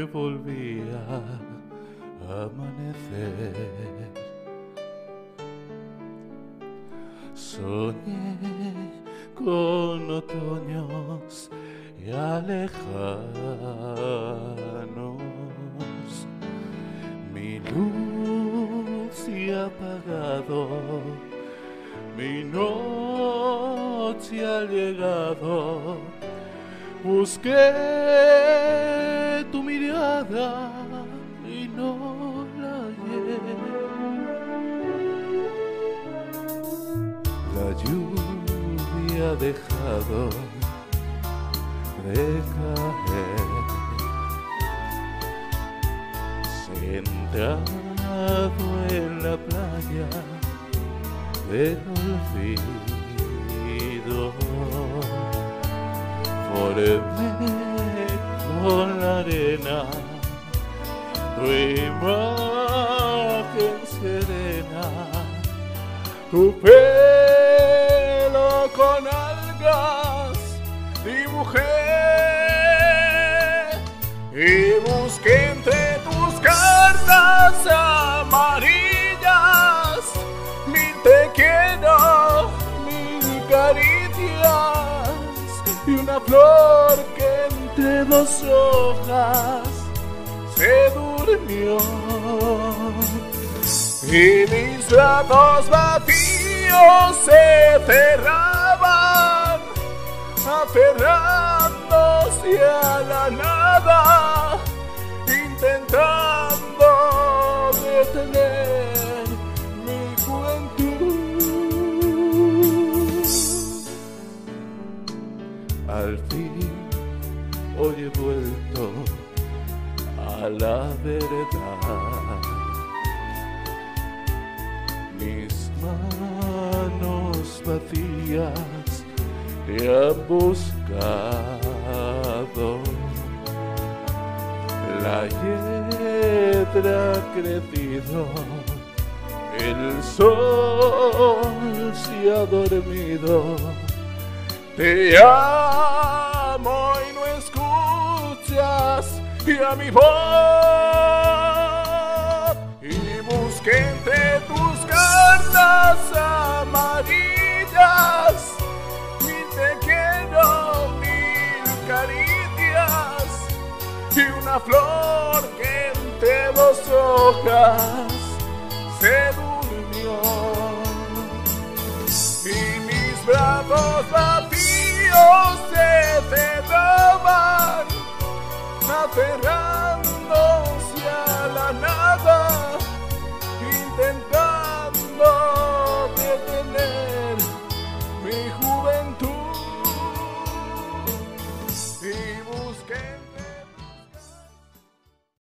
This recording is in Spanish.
volvía a amanecer. Soñé con otoños y alejanos, mi luz y apagado, mi noche ha llegado, busqué y no la hallé. La lluvia ha dejado de caer, sentado en la playa del olvido, formé con la arena tu imagen serena tu pelo con algas dibujé y busqué entre tus cartas amarillas mil te quiero, mil caricias y una flor que entre dos hojas se durmió. Y mis brazos vacíos se cerraban, aferrándose a la nada, la verdad mis manos vacías te han buscado. La hiedra ha crecido, el sol se ha dormido. Te amo y no escuchas y a mi voz y busqué entre tus cartas amarillas mil te quiero, mil caricias y una flor que entre dos hojas لا